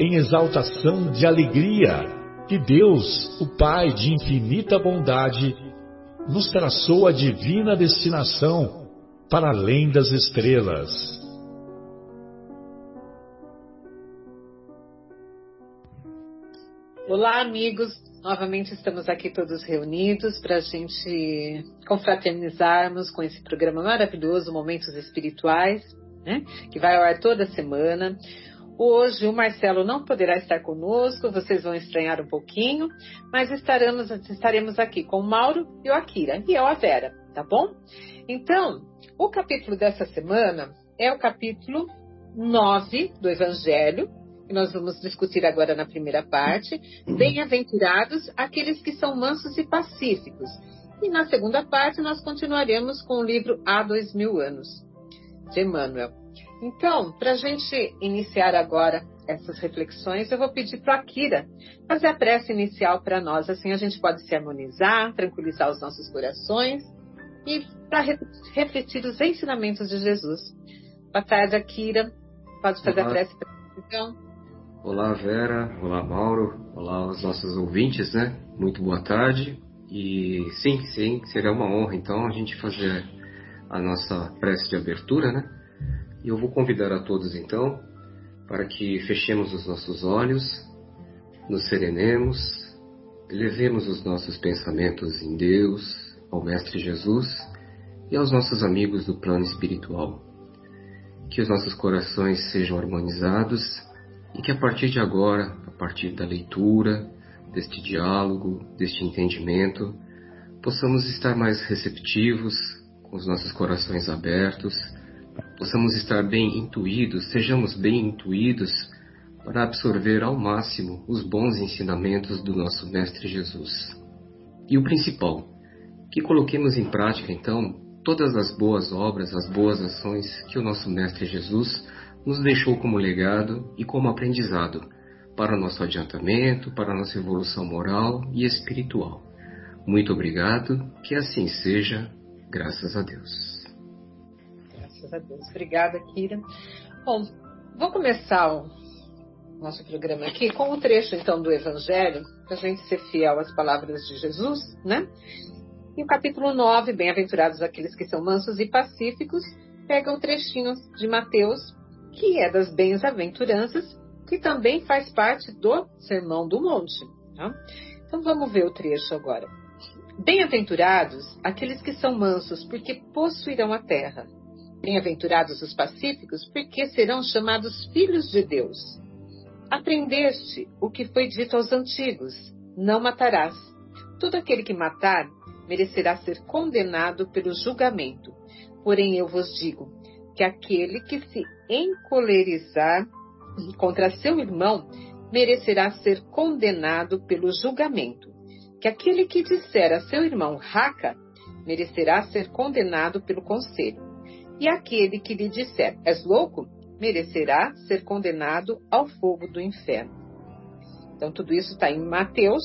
em exaltação de alegria, que Deus, o Pai de infinita bondade, nos traçou a divina destinação para além das estrelas. Olá, amigos Novamente estamos aqui todos reunidos para a gente confraternizarmos com esse programa maravilhoso, Momentos Espirituais, né? que vai ao ar toda semana. Hoje o Marcelo não poderá estar conosco, vocês vão estranhar um pouquinho, mas estaremos, estaremos aqui com o Mauro e o Akira, e eu a Vera, tá bom? Então, o capítulo dessa semana é o capítulo 9 do Evangelho, que nós vamos discutir agora na primeira parte. Bem-aventurados aqueles que são mansos e pacíficos. E na segunda parte nós continuaremos com o livro Há Dois Mil Anos, de Emmanuel. Então, para a gente iniciar agora essas reflexões, eu vou pedir para a Akira fazer a prece inicial para nós. Assim a gente pode se harmonizar, tranquilizar os nossos corações e para refletir os ensinamentos de Jesus. Boa tarde, Akira. Pode fazer Olá. a prece para então. Olá Vera, olá Mauro, olá aos nossos ouvintes, né? Muito boa tarde. E sim, sim, seria uma honra então a gente fazer a nossa prece de abertura, né? E eu vou convidar a todos então para que fechemos os nossos olhos, nos serenemos, levemos os nossos pensamentos em Deus, ao Mestre Jesus e aos nossos amigos do plano espiritual. Que os nossos corações sejam harmonizados e que a partir de agora, a partir da leitura, deste diálogo, deste entendimento, possamos estar mais receptivos, com os nossos corações abertos, possamos estar bem intuídos, sejamos bem intuídos para absorver ao máximo os bons ensinamentos do nosso Mestre Jesus. E o principal, que coloquemos em prática então todas as boas obras, as boas ações que o nosso Mestre Jesus nos deixou como legado e como aprendizado para nosso adiantamento, para nossa evolução moral e espiritual. Muito obrigado, que assim seja, graças a Deus. Graças a Deus. Obrigada, Kira. Bom, vou começar o nosso programa aqui com um trecho então do Evangelho, para a gente ser fiel às palavras de Jesus, né? E o capítulo 9, Bem-aventurados aqueles que são mansos e pacíficos, pega o trechinho de Mateus que é das bem-aventuranças, que também faz parte do Sermão do Monte. Tá? Então vamos ver o trecho agora. Bem-aventurados aqueles que são mansos, porque possuirão a terra. Bem-aventurados os pacíficos, porque serão chamados filhos de Deus. Aprendeste o que foi dito aos antigos: não matarás. Todo aquele que matar merecerá ser condenado pelo julgamento. Porém, eu vos digo: que aquele que se encolerizar contra seu irmão merecerá ser condenado pelo julgamento, que aquele que disser a seu irmão raca merecerá ser condenado pelo conselho, e aquele que lhe disser és louco merecerá ser condenado ao fogo do inferno. Então, tudo isso está em Mateus,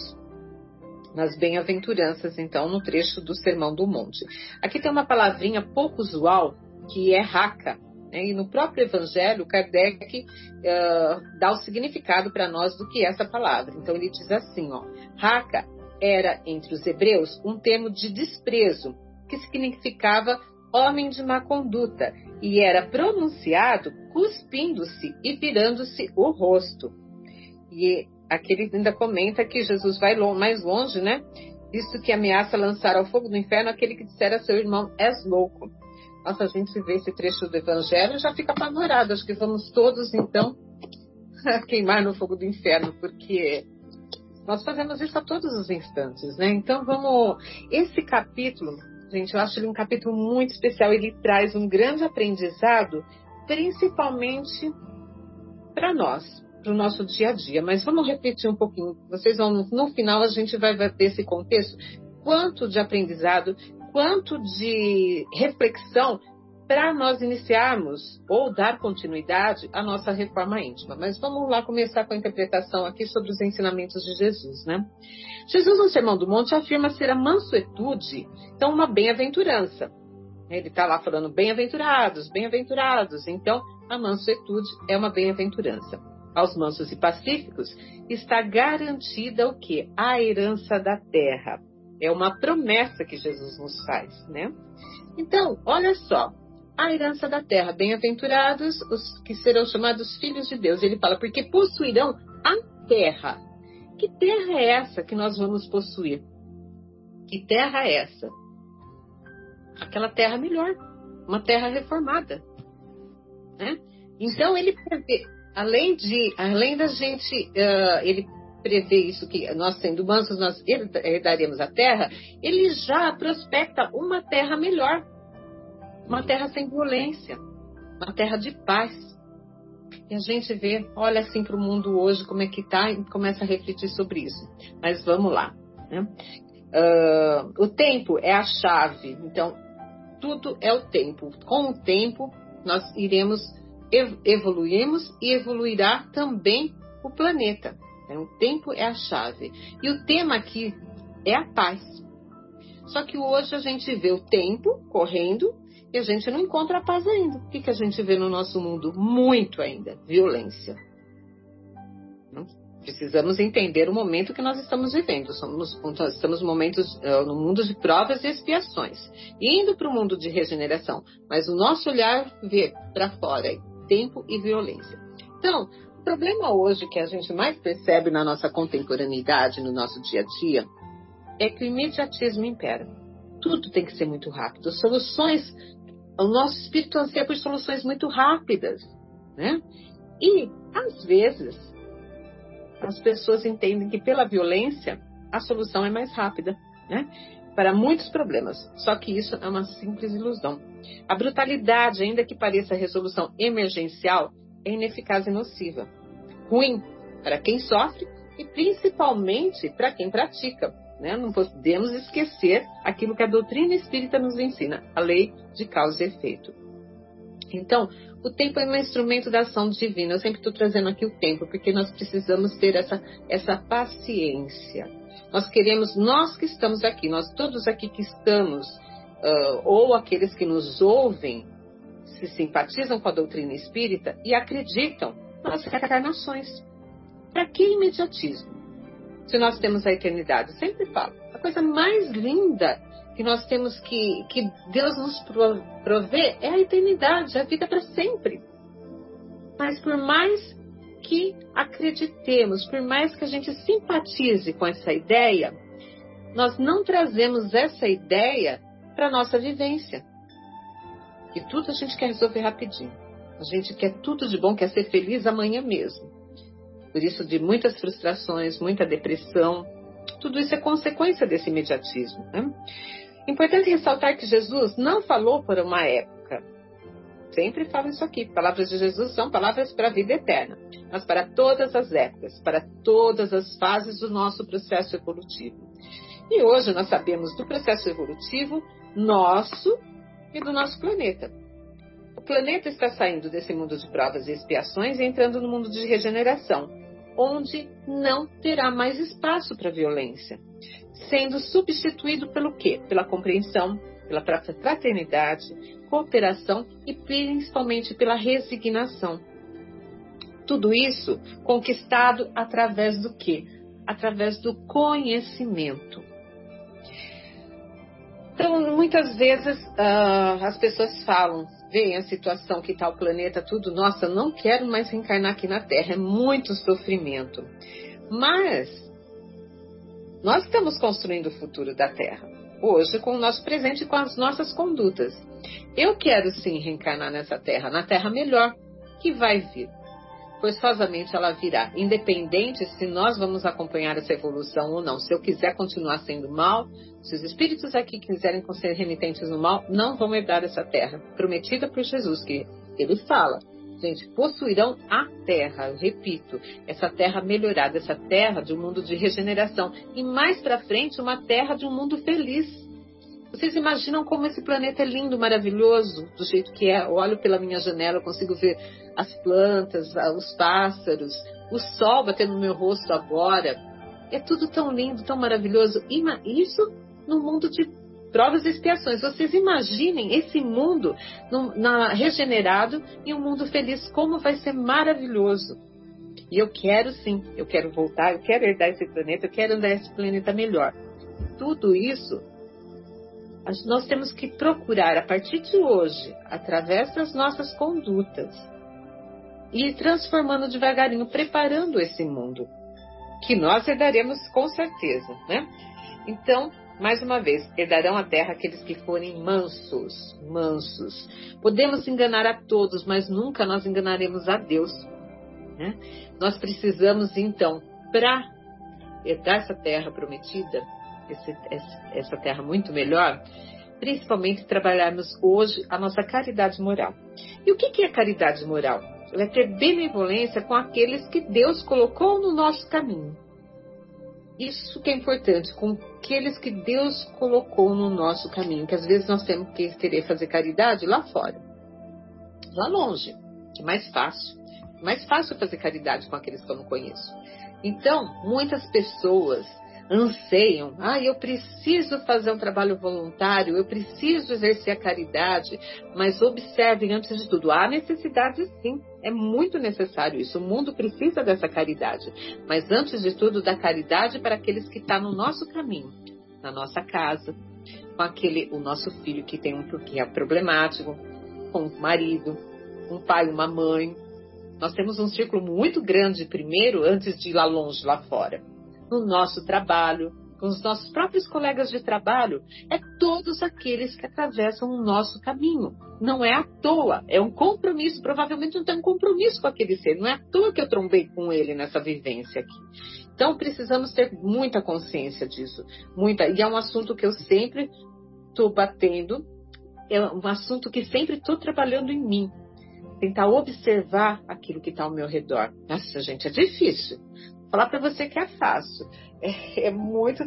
nas bem-aventuranças, então, no trecho do Sermão do Monte. Aqui tem uma palavrinha pouco usual que é raca. Né? E no próprio Evangelho, Kardec uh, dá o significado para nós do que é essa palavra. Então ele diz assim, ó, raca era entre os hebreus um termo de desprezo que significava homem de má conduta e era pronunciado cuspindo-se e virando-se o rosto. E aqui ele ainda comenta que Jesus vai mais longe, né? Visto que ameaça lançar ao fogo do inferno aquele que disser a seu irmão, és louco. Nossa, a gente vê esse trecho do Evangelho e já fica apavorado. Acho que vamos todos, então, queimar no fogo do inferno, porque nós fazemos isso a todos os instantes, né? Então vamos. Esse capítulo, gente, eu acho ele um capítulo muito especial. Ele traz um grande aprendizado, principalmente para nós, para o nosso dia a dia. Mas vamos repetir um pouquinho. Vocês vão, no final, a gente vai ver esse contexto. Quanto de aprendizado, quanto de reflexão para nós iniciarmos ou dar continuidade à nossa reforma íntima. Mas vamos lá começar com a interpretação aqui sobre os ensinamentos de Jesus, né? Jesus no Sermão do Monte afirma ser a mansuetude, então uma bem-aventurança. Ele está lá falando bem-aventurados, bem-aventurados. Então, a mansuetude é uma bem-aventurança. Aos mansos e pacíficos está garantida o que? A herança da terra. É uma promessa que Jesus nos faz, né? Então, olha só, a herança da terra. Bem-aventurados os que serão chamados filhos de Deus. Ele fala, porque possuirão a terra. Que terra é essa que nós vamos possuir? Que terra é essa? Aquela terra melhor, uma terra reformada. Né? Então ele prevê, além de, além da gente, uh, ele prevê isso que nós sendo mansos nós herdaremos a terra, ele já prospecta uma terra melhor uma terra sem violência, uma terra de paz. E a gente vê, olha assim para o mundo hoje como é que está e começa a refletir sobre isso. Mas vamos lá. Né? Uh, o tempo é a chave. Então, tudo é o tempo. Com o tempo, nós iremos evoluirmos e evoluirá também o planeta. Então, o tempo é a chave. E o tema aqui é a paz. Só que hoje a gente vê o tempo correndo e a gente não encontra a paz ainda. O que, que a gente vê no nosso mundo? Muito ainda, violência. Precisamos entender o momento que nós estamos vivendo. Somos, estamos momentos, eh, no mundo de provas e expiações, indo para o mundo de regeneração. Mas o nosso olhar vê para fora tempo e violência. Então, o problema hoje que a gente mais percebe na nossa contemporaneidade, no nosso dia a dia, é que o imediatismo impera. Tudo tem que ser muito rápido. Soluções o nosso espírito anseia por soluções muito rápidas, né? E, às vezes, as pessoas entendem que pela violência a solução é mais rápida, né? Para muitos problemas. Só que isso é uma simples ilusão. A brutalidade, ainda que pareça resolução emergencial, é ineficaz e nociva. Ruim para quem sofre e principalmente para quem pratica. Né? Não podemos esquecer aquilo que a doutrina espírita nos ensina, a lei de causa e efeito. Então, o tempo é um instrumento da ação divina. Eu sempre estou trazendo aqui o tempo, porque nós precisamos ter essa, essa paciência. Nós queremos, nós que estamos aqui, nós todos aqui que estamos, uh, ou aqueles que nos ouvem, se simpatizam com a doutrina espírita e acreditam nas reencarnações. Para que imediatismo? Se nós temos a eternidade. sempre falo. A coisa mais linda que nós temos que, que Deus nos provê é a eternidade, a vida para sempre. Mas por mais que acreditemos, por mais que a gente simpatize com essa ideia, nós não trazemos essa ideia para a nossa vivência. E tudo a gente quer resolver rapidinho. A gente quer tudo de bom, quer ser feliz amanhã mesmo. Por isso, de muitas frustrações, muita depressão, tudo isso é consequência desse imediatismo. Né? Importante ressaltar que Jesus não falou por uma época. Sempre falo isso aqui. Palavras de Jesus são palavras para a vida eterna, mas para todas as épocas, para todas as fases do nosso processo evolutivo. E hoje nós sabemos do processo evolutivo nosso e do nosso planeta. O planeta está saindo desse mundo de provas e expiações e entrando no mundo de regeneração onde não terá mais espaço para violência, sendo substituído pelo quê? Pela compreensão, pela fraternidade, cooperação e principalmente pela resignação. Tudo isso conquistado através do quê? Através do conhecimento. Então, muitas vezes uh, as pessoas falam, veem a situação que está o planeta, tudo, nossa, não quero mais reencarnar aqui na Terra, é muito sofrimento. Mas nós estamos construindo o futuro da Terra hoje com o nosso presente e com as nossas condutas. Eu quero sim reencarnar nessa Terra, na Terra melhor que vai vir. Forçosamente ela virá, independente se nós vamos acompanhar essa evolução ou não. Se eu quiser continuar sendo mal, se os espíritos aqui quiserem ser remitentes no mal, não vão herdar essa terra prometida por Jesus, que ele fala gente, possuirão a terra, repito, essa terra melhorada, essa terra de um mundo de regeneração. E mais para frente, uma terra de um mundo feliz. Vocês imaginam como esse planeta é lindo, maravilhoso, do jeito que é? Eu olho pela minha janela, consigo ver as plantas, os pássaros, o sol batendo no meu rosto agora. É tudo tão lindo, tão maravilhoso. Isso no mundo de provas e expiações. Vocês imaginem esse mundo na, regenerado e um mundo feliz, como vai ser maravilhoso. E eu quero sim, eu quero voltar, eu quero herdar esse planeta, eu quero andar esse planeta melhor. Tudo isso nós temos que procurar a partir de hoje, através das nossas condutas, e transformando devagarinho, preparando esse mundo, que nós herdaremos com certeza, né? Então, mais uma vez, herdarão a terra aqueles que forem mansos, mansos. Podemos enganar a todos, mas nunca nós enganaremos a Deus. Né? Nós precisamos, então, para herdar essa terra prometida, esse, essa terra muito melhor, principalmente trabalharmos hoje a nossa caridade moral. E o que é caridade moral? É ter benevolência com aqueles que Deus colocou no nosso caminho. Isso que é importante, com aqueles que Deus colocou no nosso caminho, que às vezes nós temos que querer fazer caridade lá fora, lá longe, é mais fácil. É mais fácil fazer caridade com aqueles que eu não conheço. Então, muitas pessoas anseiam, ah, eu preciso fazer um trabalho voluntário, eu preciso exercer a caridade, mas observem antes de tudo, há necessidade sim, é muito necessário isso, o mundo precisa dessa caridade, mas antes de tudo da caridade para aqueles que estão tá no nosso caminho, na nossa casa, com aquele, o nosso filho que tem um que é problemático, com o marido, um pai, uma mãe. Nós temos um círculo muito grande primeiro antes de ir lá longe, lá fora no nosso trabalho, com os nossos próprios colegas de trabalho, é todos aqueles que atravessam o nosso caminho. Não é à toa, é um compromisso. Provavelmente não tem um compromisso com aquele ser. Não é à toa que eu trombei com ele nessa vivência aqui. Então precisamos ter muita consciência disso, muita. E é um assunto que eu sempre estou batendo, é um assunto que sempre estou trabalhando em mim. Tentar observar aquilo que está ao meu redor. Nossa, gente, é difícil falar para você que é fácil. É, é, muito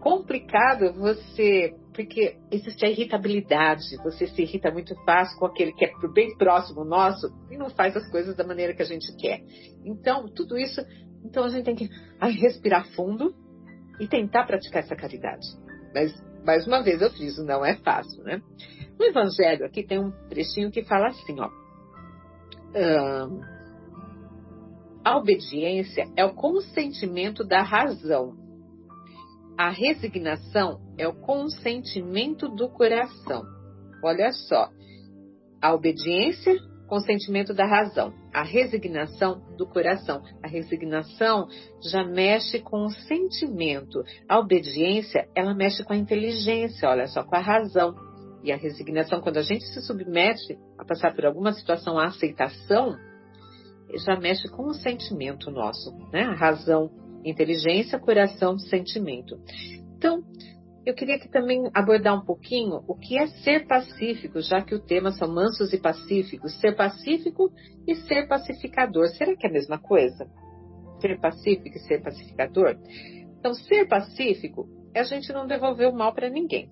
complicado você, porque existe a irritabilidade, você se irrita muito fácil com aquele que é bem próximo nosso e não faz as coisas da maneira que a gente quer. Então, tudo isso, então a gente tem que respirar fundo e tentar praticar essa caridade. Mas, mais uma vez eu fiz, não é fácil, né? No Evangelho aqui tem um trechinho que fala assim, ó. A obediência é o consentimento da razão. A resignação é o consentimento do coração. Olha só. A obediência, consentimento da razão. A resignação do coração. A resignação já mexe com o sentimento. A obediência, ela mexe com a inteligência, olha só, com a razão. E a resignação, quando a gente se submete a passar por alguma situação, a aceitação, já mexe com o sentimento nosso, né? Razão, inteligência, coração, sentimento. Então, eu queria aqui também abordar um pouquinho o que é ser pacífico, já que o tema são mansos e pacíficos. Ser pacífico e ser pacificador. Será que é a mesma coisa? Ser pacífico e ser pacificador? Então, ser pacífico é a gente não devolver o mal para ninguém,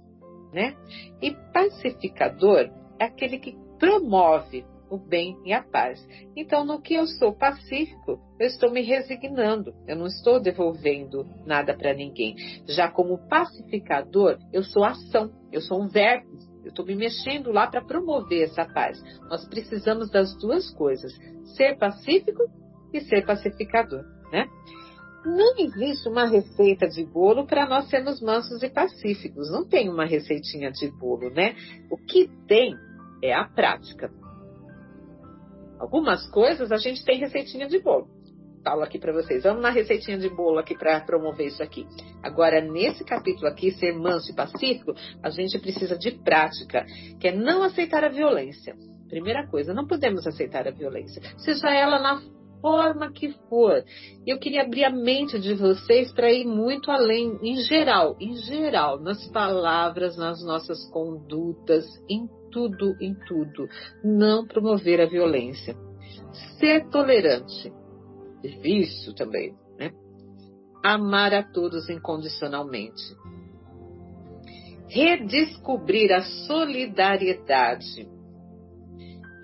né? E pacificador é aquele que promove o bem e a paz. Então, no que eu sou pacífico, eu estou me resignando, eu não estou devolvendo nada para ninguém. Já como pacificador, eu sou ação, eu sou um verbo, eu estou me mexendo lá para promover essa paz. Nós precisamos das duas coisas: ser pacífico e ser pacificador, né? Não existe uma receita de bolo para nós sermos mansos e pacíficos. Não tem uma receitinha de bolo, né? O que tem é a prática. Algumas coisas a gente tem receitinha de bolo. falo aqui para vocês. Vamos na receitinha de bolo aqui para promover isso aqui. Agora, nesse capítulo aqui, ser manso e pacífico, a gente precisa de prática, que é não aceitar a violência. Primeira coisa, não podemos aceitar a violência, seja ela na forma que for. Eu queria abrir a mente de vocês para ir muito além, em geral, em geral, nas palavras, nas nossas condutas, em tudo, em tudo. Não promover a violência. Ser tolerante. Difícil também, né? Amar a todos incondicionalmente. Redescobrir a solidariedade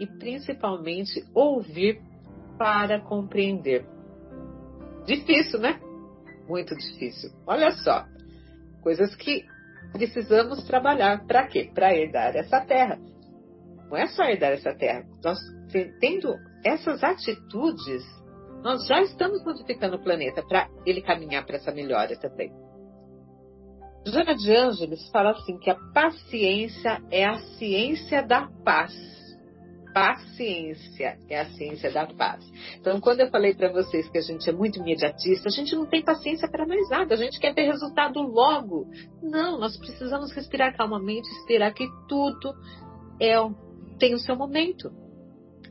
e principalmente ouvir para compreender. Difícil, né? Muito difícil. Olha só, coisas que precisamos trabalhar. Para quê? Para herdar essa terra. Não é só herdar essa terra. Nós tendo essas atitudes, nós já estamos modificando o planeta para ele caminhar para essa melhora também. Joana de Ângeles fala assim que a paciência é a ciência da paz paciência é a ciência da paz. Então, quando eu falei para vocês que a gente é muito imediatista, a gente não tem paciência para mais nada, a gente quer ter resultado logo. Não, nós precisamos respirar calmamente, esperar que tudo é, tem o seu momento.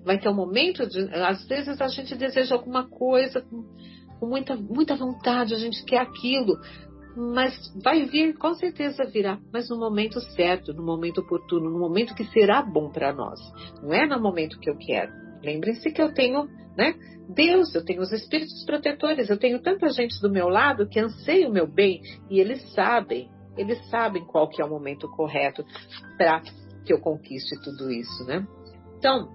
Vai ter um momento de, às vezes a gente deseja alguma coisa com, muita, muita vontade, a gente quer aquilo, mas vai vir, com certeza virá, mas no momento certo, no momento oportuno, no momento que será bom para nós. Não é no momento que eu quero. Lembrem-se que eu tenho, né? Deus, eu tenho os espíritos protetores, eu tenho tanta gente do meu lado que anseia o meu bem e eles sabem, eles sabem qual que é o momento correto para que eu conquiste tudo isso, né? Então,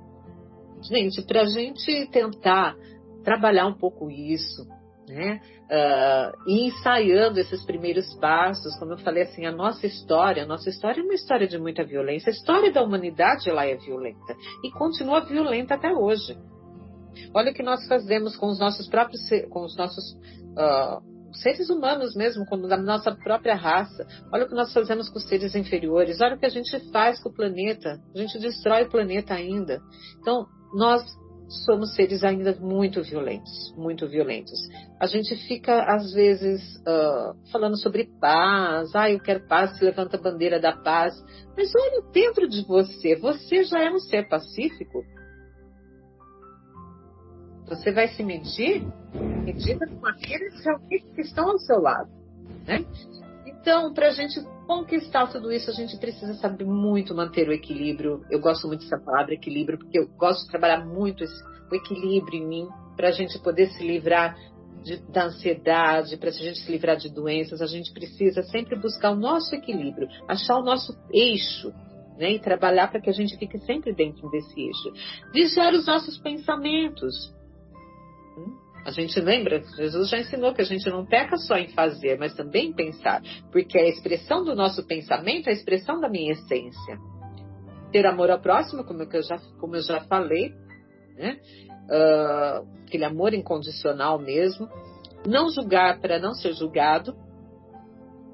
gente, para a gente tentar trabalhar um pouco isso, né? Uh, e ensaiando esses primeiros passos, como eu falei assim, a nossa história, a nossa história é uma história de muita violência. A história da humanidade lá é violenta e continua violenta até hoje. Olha o que nós fazemos com os nossos próprios, com os nossos uh, seres humanos mesmo, com a nossa própria raça. Olha o que nós fazemos com os seres inferiores. Olha o que a gente faz com o planeta. A gente destrói o planeta ainda. Então, nós somos seres ainda muito violentos, muito violentos. A gente fica, às vezes, uh, falando sobre paz, ah, eu quero paz, se levanta a bandeira da paz. Mas olha dentro de você, você já é um ser pacífico? Você vai se medir? Medida com aqueles que estão ao seu lado. Né? Então, para a gente conquistar tudo isso, a gente precisa saber muito manter o equilíbrio. Eu gosto muito dessa palavra equilíbrio, porque eu gosto de trabalhar muito esse, o equilíbrio em mim, para a gente poder se livrar de, da ansiedade, para a gente se livrar de doenças. A gente precisa sempre buscar o nosso equilíbrio, achar o nosso eixo. Né, e trabalhar para que a gente fique sempre dentro desse eixo. Vigiar os nossos pensamentos. A gente lembra, Jesus já ensinou que a gente não peca só em fazer, mas também em pensar, porque a expressão do nosso pensamento é a expressão da minha essência. Ter amor ao próximo, como eu já, como eu já falei, né? Uh, aquele amor incondicional mesmo. Não julgar para não ser julgado.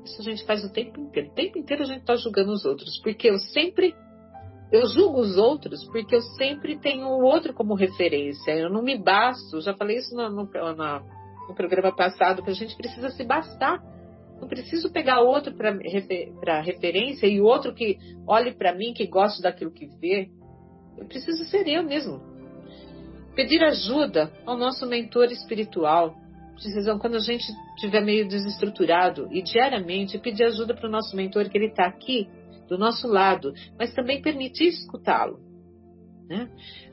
Isso a gente faz o tempo inteiro. O tempo inteiro a gente está julgando os outros, porque eu sempre eu julgo os outros porque eu sempre tenho o outro como referência. Eu não me basto. Já falei isso no, no, no programa passado, que a gente precisa se bastar. Não preciso pegar outro para refer, referência e outro que olhe para mim, que goste daquilo que vê. Eu preciso ser eu mesmo. Pedir ajuda ao nosso mentor espiritual. Precisam, quando a gente estiver meio desestruturado e diariamente pedir ajuda para o nosso mentor, que ele está aqui do nosso lado, mas também permitir escutá-lo. Né?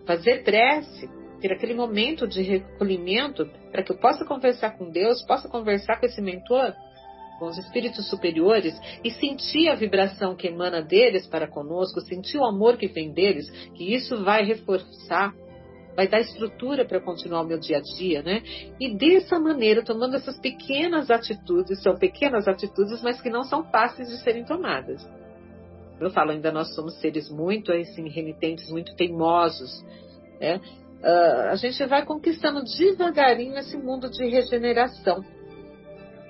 Fazer prece, ter aquele momento de recolhimento para que eu possa conversar com Deus, possa conversar com esse mentor, com os espíritos superiores e sentir a vibração que emana deles para conosco, sentir o amor que vem deles, que isso vai reforçar vai dar estrutura para continuar o meu dia a dia, né? E dessa maneira, tomando essas pequenas atitudes, são pequenas atitudes, mas que não são fáceis de serem tomadas eu falo, ainda nós somos seres muito assim, remitentes, muito teimosos. Né? Uh, a gente vai conquistando devagarinho esse mundo de regeneração.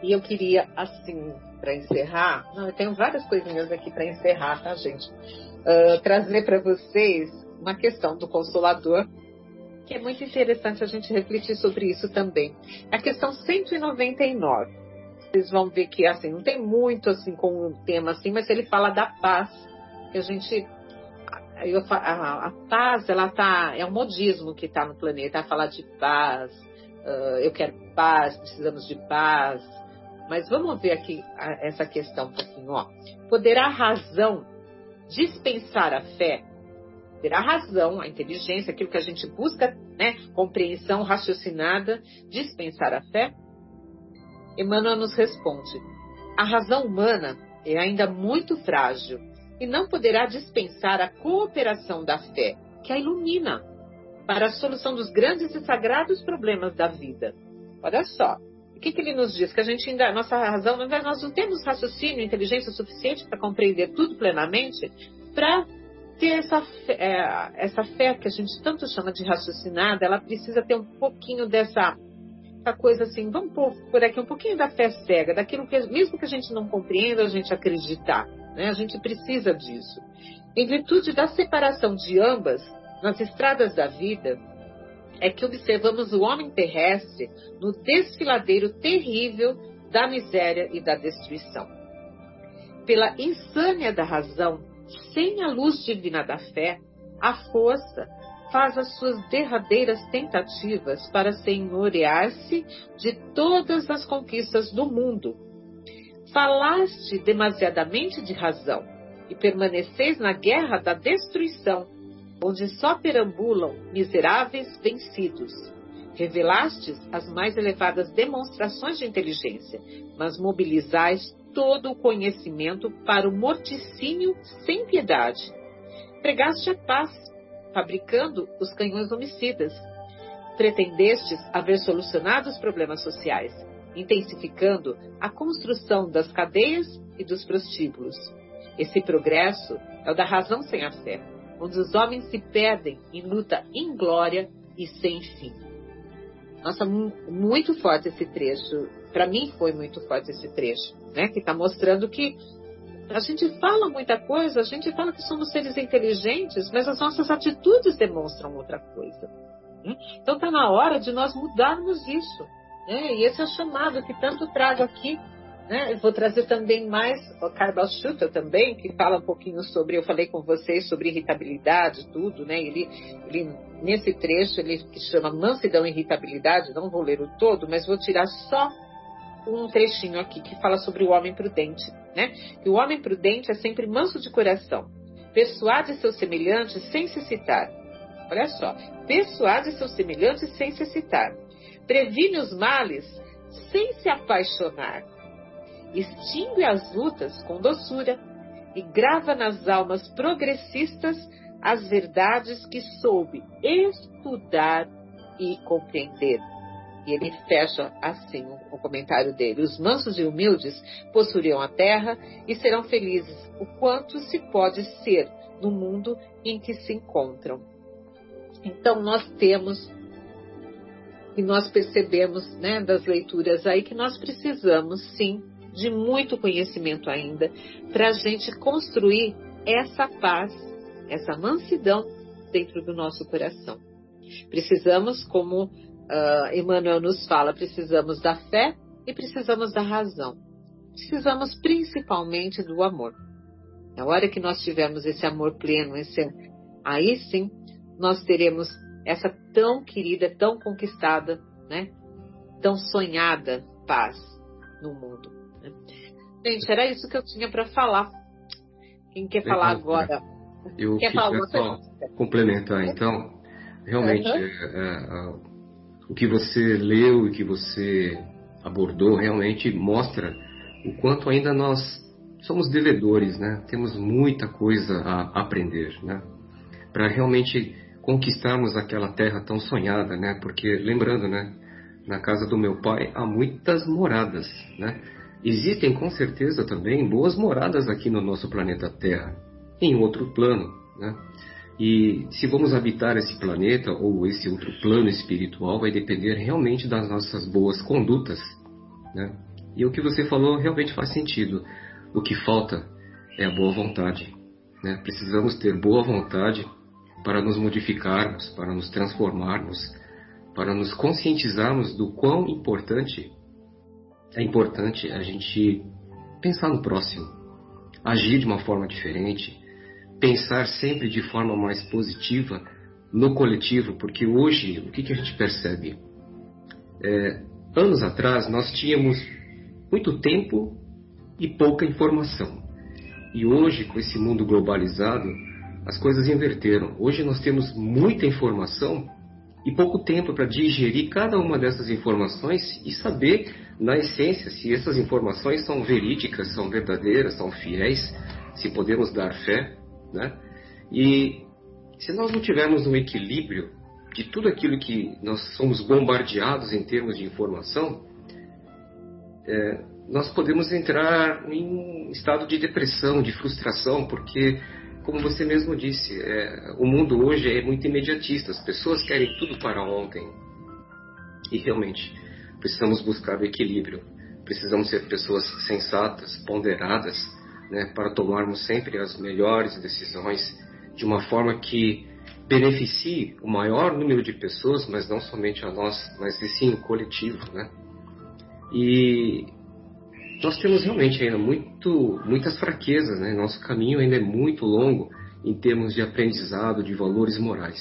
E eu queria, assim, para encerrar, não, eu tenho várias coisinhas aqui para encerrar, tá, gente? Uh, trazer para vocês uma questão do Consolador, que é muito interessante a gente refletir sobre isso também. A questão 199. Vocês vão ver que assim não tem muito assim com um tema assim, mas ele fala da paz. Que a gente eu, a, a, paz, ela tá é um modismo que está no planeta, falar de paz. Uh, eu quero paz, precisamos de paz. Mas vamos ver aqui a, essa questão um pouquinho. Ó. Poderá a razão dispensar a fé? Terá a razão, a inteligência, aquilo que a gente busca, né, compreensão raciocinada, dispensar a fé? Emmanuel nos responde: a razão humana é ainda muito frágil e não poderá dispensar a cooperação da fé, que a ilumina para a solução dos grandes e sagrados problemas da vida. Olha só, o que, que ele nos diz? Que a gente ainda, nossa razão, nós não temos raciocínio, inteligência suficiente para compreender tudo plenamente, para ter essa fé, é, essa fé que a gente tanto chama de raciocinada, ela precisa ter um pouquinho dessa essa coisa assim, vamos pôr por aqui um pouquinho da fé cega, daquilo que, mesmo que a gente não compreenda, a gente acreditar. Né? A gente precisa disso. Em virtude da separação de ambas, nas estradas da vida, é que observamos o homem terrestre no desfiladeiro terrível da miséria e da destruição. Pela insânia da razão, sem a luz divina da fé, a força faz as suas derradeiras tentativas para senhorear-se de todas as conquistas do mundo. Falaste demasiadamente de razão e permaneceis na guerra da destruição, onde só perambulam miseráveis vencidos. Revelastes as mais elevadas demonstrações de inteligência, mas mobilizais todo o conhecimento para o morticínio sem piedade. Pregaste a paz, fabricando os canhões homicidas. Pretendestes haver solucionado os problemas sociais, intensificando a construção das cadeias e dos prostíbulos. Esse progresso é o da razão sem a fé, onde os homens se perdem em luta inglória e sem fim. Nossa, muito forte esse trecho. Para mim foi muito forte esse trecho, né? Que está mostrando que a gente fala muita coisa, a gente fala que somos seres inteligentes, mas as nossas atitudes demonstram outra coisa. Né? Então está na hora de nós mudarmos isso. Né? E esse é o chamado que tanto trago aqui. Né? Eu vou trazer também mais o Carbal Schutter também, que fala um pouquinho sobre, eu falei com vocês sobre irritabilidade, tudo, né? Ele, ele nesse trecho ele que chama mansidão e irritabilidade, não vou ler o todo, mas vou tirar só um trechinho aqui que fala sobre o homem prudente, né? Que o homem prudente é sempre manso de coração, persuade seus semelhantes sem se citar. Olha só, persuade seus semelhantes sem se citar. Previne os males sem se apaixonar. Extingue as lutas com doçura e grava nas almas progressistas as verdades que soube estudar e compreender. E ele fecha assim o comentário dele: Os mansos e humildes possuirão a terra e serão felizes, o quanto se pode ser no mundo em que se encontram. Então, nós temos e nós percebemos né, das leituras aí que nós precisamos sim de muito conhecimento ainda para a gente construir essa paz, essa mansidão dentro do nosso coração. Precisamos, como uh, Emmanuel nos fala, precisamos da fé e precisamos da razão. Precisamos principalmente do amor. Na hora que nós tivermos esse amor pleno, esse, aí sim nós teremos essa tão querida, tão conquistada, né? tão sonhada paz no mundo. Né? Gente, era isso que eu tinha para falar. Quem quer falar agora? Eu quer falar só complementar, então. Realmente, uhum. é, é, o que você leu e que você abordou realmente mostra o quanto ainda nós somos devedores, né? Temos muita coisa a aprender, né? Para realmente conquistarmos aquela terra tão sonhada, né? Porque lembrando, né? Na casa do meu pai há muitas moradas, né? Existem com certeza também boas moradas aqui no nosso planeta Terra, em outro plano, né? E se vamos habitar esse planeta ou esse outro plano espiritual vai depender realmente das nossas boas condutas. Né? E o que você falou realmente faz sentido. O que falta é a boa vontade. Né? Precisamos ter boa vontade para nos modificarmos, para nos transformarmos, para nos conscientizarmos do quão importante é importante a gente pensar no próximo, agir de uma forma diferente, pensar sempre de forma mais positiva no coletivo, porque hoje o que, que a gente percebe? É, anos atrás nós tínhamos muito tempo e pouca informação. E hoje, com esse mundo globalizado, as coisas inverteram. Hoje nós temos muita informação e pouco tempo para digerir cada uma dessas informações e saber, na essência, se essas informações são verídicas, são verdadeiras, são fiéis, se podemos dar fé, né? E se nós não tivermos um equilíbrio de tudo aquilo que nós somos bombardeados em termos de informação, é, nós podemos entrar em um estado de depressão, de frustração, porque, como você mesmo disse, é, o mundo hoje é muito imediatista, as pessoas querem tudo para ontem. E realmente, precisamos buscar o equilíbrio, precisamos ser pessoas sensatas, ponderadas, né, para tomarmos sempre as melhores decisões de uma forma que beneficie o maior número de pessoas, mas não somente a nós, mas sim o coletivo, né? E nós temos realmente ainda muito, muitas fraquezas, né? Nosso caminho ainda é muito longo em termos de aprendizado, de valores morais.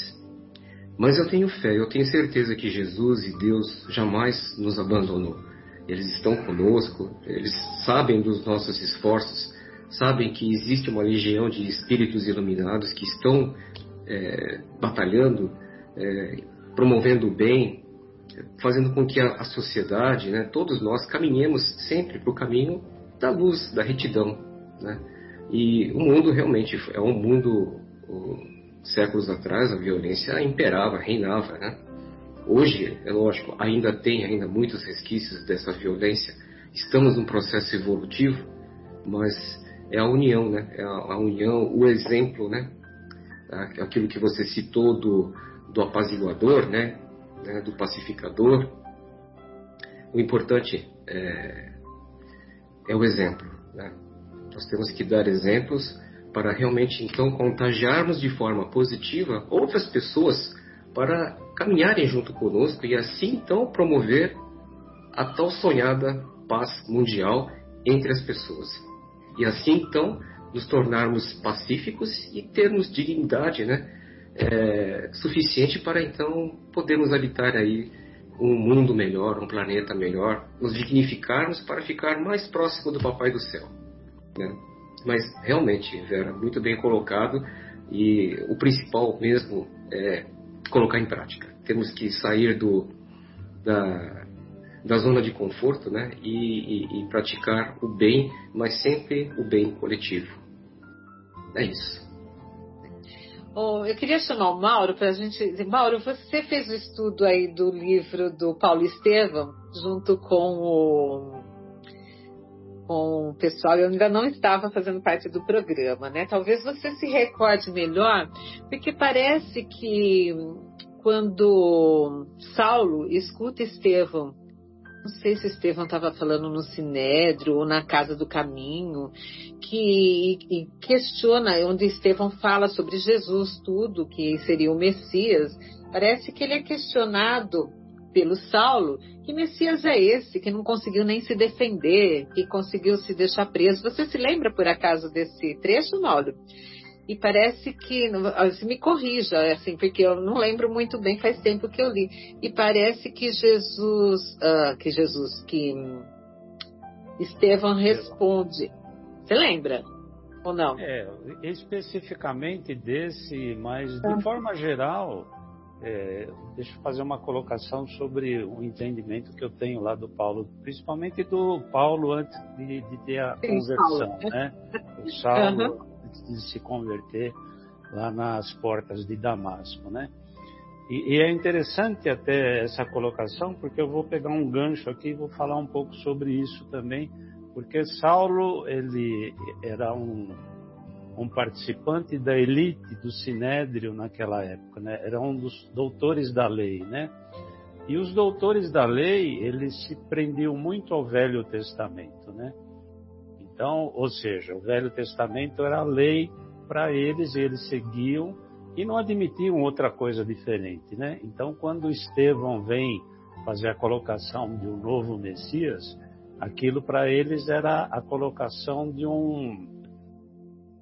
Mas eu tenho fé, eu tenho certeza que Jesus e Deus jamais nos abandonou. Eles estão conosco, eles sabem dos nossos esforços, sabem que existe uma legião de espíritos iluminados que estão é, batalhando, é, promovendo o bem, fazendo com que a, a sociedade, né, todos nós, caminhemos sempre para o caminho da luz, da retidão. Né? E o mundo realmente é um mundo, séculos atrás, a violência imperava, reinava. Né? Hoje, é lógico, ainda tem ainda muitos resquícios dessa violência. Estamos num processo evolutivo, mas é a união, né? É a, união, o exemplo, né? Aquilo que você citou do, do apaziguador, né? né, do pacificador. O importante é, é o exemplo. Né? Nós temos que dar exemplos para realmente então contagiarmos de forma positiva outras pessoas para caminharem junto conosco e assim então promover a tal sonhada paz mundial entre as pessoas. E assim então nos tornarmos pacíficos e termos dignidade, né? é, suficiente para então podermos habitar aí um mundo melhor, um planeta melhor, nos dignificarmos para ficar mais próximo do Papai do Céu. Né? Mas realmente, Vera, muito bem colocado e o principal mesmo é colocar em prática. Temos que sair do, da, da zona de conforto né? E, e, e praticar o bem, mas sempre o bem coletivo. É isso. Eu queria chamar o Mauro para a gente Mauro, você fez o estudo aí do livro do Paulo Estevam, junto com o, com o pessoal, eu ainda não estava fazendo parte do programa, né? Talvez você se recorde melhor, porque parece que quando Saulo escuta Estevão não sei se Estevão estava falando no Sinédrio ou na Casa do Caminho, que e questiona onde Estevão fala sobre Jesus, tudo, que seria o Messias. Parece que ele é questionado pelo Saulo, que Messias é esse, que não conseguiu nem se defender, que conseguiu se deixar preso. Você se lembra, por acaso, desse trecho, Mauro? E parece que, se me corrija, é assim, porque eu não lembro muito bem, faz tempo que eu li, e parece que Jesus, uh, que Jesus, que Estevão responde. Você lembra? Ou não? É, especificamente desse, mas de tá. forma geral, é, deixa eu fazer uma colocação sobre o entendimento que eu tenho lá do Paulo, principalmente do Paulo antes de, de ter a Sim, conversão, Paulo. né? O Saulo, uhum antes de se converter lá nas portas de Damasco, né? E, e, é interessante até essa colocação, porque eu vou pegar um gancho aqui e vou falar um pouco sobre isso também, porque Saulo ele era um, um participante da elite do Sinédrio naquela época, né? Era um dos doutores da lei, né? E os doutores da lei, eles se prendiam muito ao Velho Testamento, né? Então, ou seja, o Velho Testamento era a lei para eles, eles seguiam e não admitiam outra coisa diferente, né? Então, quando Estevão vem fazer a colocação de um novo Messias, aquilo para eles era a colocação de um,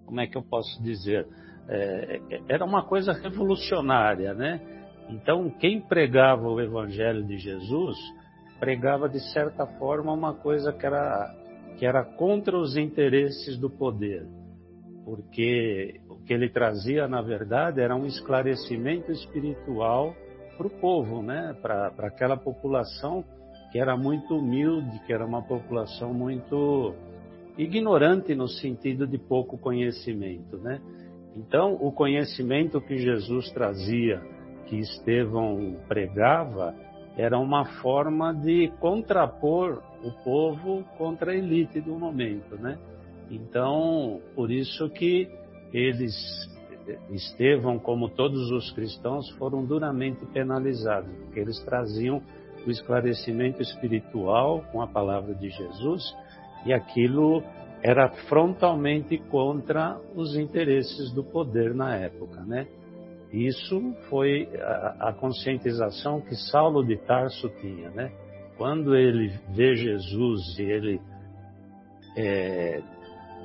como é que eu posso dizer, é, era uma coisa revolucionária, né? Então, quem pregava o Evangelho de Jesus pregava de certa forma uma coisa que era que era contra os interesses do poder, porque o que ele trazia, na verdade, era um esclarecimento espiritual para o povo, né? para aquela população que era muito humilde, que era uma população muito ignorante no sentido de pouco conhecimento. Né? Então, o conhecimento que Jesus trazia, que Estevão pregava, era uma forma de contrapor o povo contra a elite do momento, né? Então, por isso que eles, Estevão, como todos os cristãos, foram duramente penalizados, porque eles traziam o esclarecimento espiritual com a palavra de Jesus e aquilo era frontalmente contra os interesses do poder na época, né? Isso foi a, a conscientização que Saulo de Tarso tinha, né? Quando ele vê Jesus e ele, é,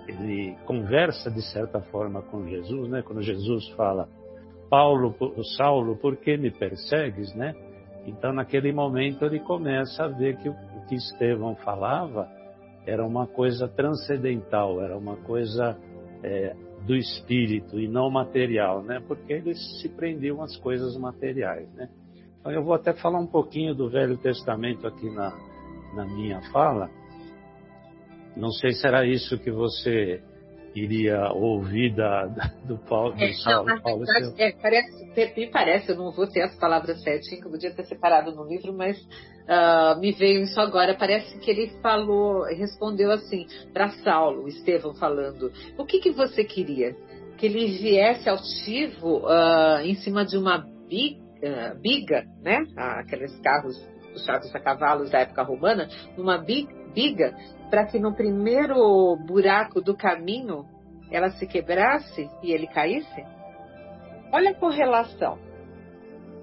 ele conversa de certa forma com Jesus, né? Quando Jesus fala, Paulo, Saulo, por que me persegues, né? Então, naquele momento, ele começa a ver que o que Estevão falava era uma coisa transcendental, era uma coisa é, do espírito e não material, né? Porque eles se prendiam às coisas materiais, né? Então, eu vou até falar um pouquinho do Velho Testamento aqui na, na minha fala. Não sei se era isso que você iria ouvir da, do Paulo. Do é, Saulo, não, Paulo verdade, é, parece, me parece, eu não vou ter as palavras certinhas, que eu podia ter separado no livro, mas uh, me veio isso agora. Parece que ele falou, respondeu assim para Saulo, Estevão falando: O que, que você queria? Que ele viesse altivo uh, em cima de uma bica uh, biga, né? Aqueles carros puxados a cavalos da época romana, numa biga, para que no primeiro buraco do caminho ela se quebrasse e ele caísse? Olha a correlação.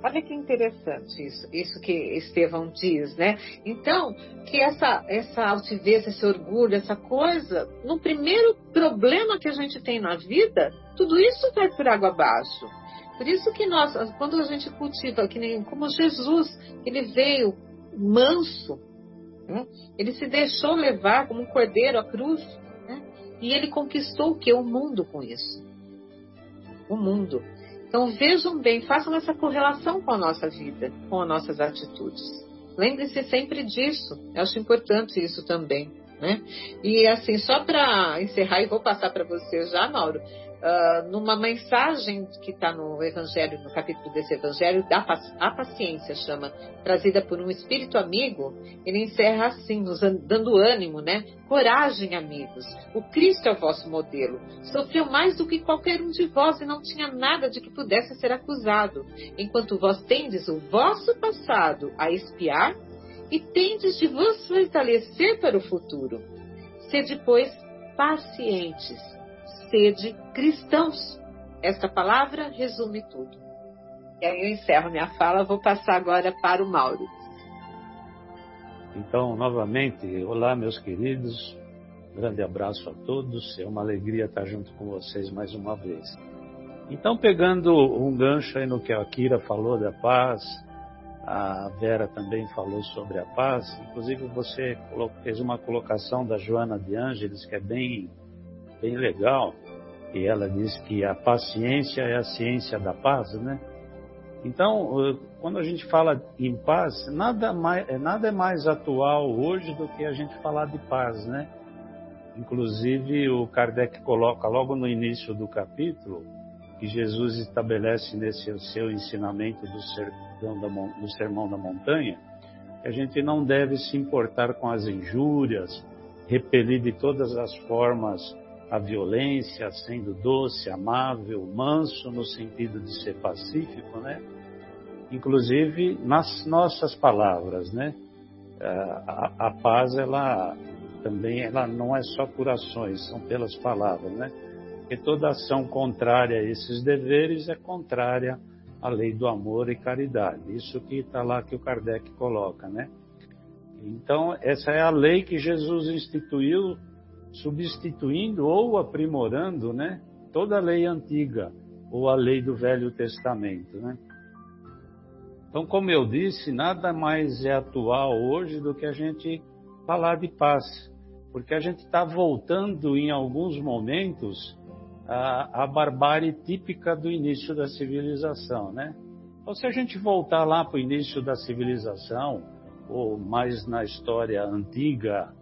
Olha que interessante isso, isso que Estevão diz, né? Então, que essa, essa altivez, esse orgulho, essa coisa, no primeiro problema que a gente tem na vida, tudo isso vai por água abaixo. Por isso que nós, quando a gente cultiva, que nem como Jesus, ele veio manso, né? ele se deixou levar como um cordeiro à cruz, né? e ele conquistou o que? O mundo com isso. O mundo. Então vejam bem, façam essa correlação com a nossa vida, com as nossas atitudes. Lembre-se sempre disso. Eu acho importante isso também. Né? E assim, só para encerrar, e vou passar para você já, Mauro, uh, numa mensagem que está no Evangelho, no capítulo desse Evangelho, da a paciência chama, trazida por um espírito amigo, ele encerra assim, nos dando ânimo, né? Coragem, amigos. O Cristo é o vosso modelo. Sofreu mais do que qualquer um de vós e não tinha nada de que pudesse ser acusado, enquanto vós tendes o vosso passado a espiar e tendes de vos fortalecer para o futuro. Sede, pois, pacientes sede cristãos. Esta palavra resume tudo. E aí eu encerro minha fala, vou passar agora para o Mauro. Então, novamente, olá, meus queridos. grande abraço a todos. É uma alegria estar junto com vocês mais uma vez. Então, pegando um gancho aí no que a Kira falou da paz, a Vera também falou sobre a paz. Inclusive, você fez uma colocação da Joana de Ângeles que é bem bem legal, e ela diz que a paciência é a ciência da paz, né? Então, quando a gente fala em paz, nada, mais, nada é mais atual hoje do que a gente falar de paz, né? Inclusive, o Kardec coloca logo no início do capítulo que Jesus estabelece nesse seu ensinamento do da, do sermão da montanha que a gente não deve se importar com as injúrias, repelir de todas as formas a violência, sendo doce, amável, manso no sentido de ser pacífico, né? Inclusive nas nossas palavras, né? A, a paz ela também ela não é só por ações, são pelas palavras, né? Porque toda ação contrária a esses deveres é contrária à lei do amor e caridade. Isso que está lá que o Kardec coloca, né? Então, essa é a lei que Jesus instituiu, substituindo ou aprimorando, né? Toda a lei antiga ou a lei do Velho Testamento, né? Então, como eu disse, nada mais é atual hoje do que a gente falar de paz, porque a gente está voltando em alguns momentos à, à barbárie típica do início da civilização, né? Então, se a gente voltar lá para o início da civilização, ou mais na história antiga,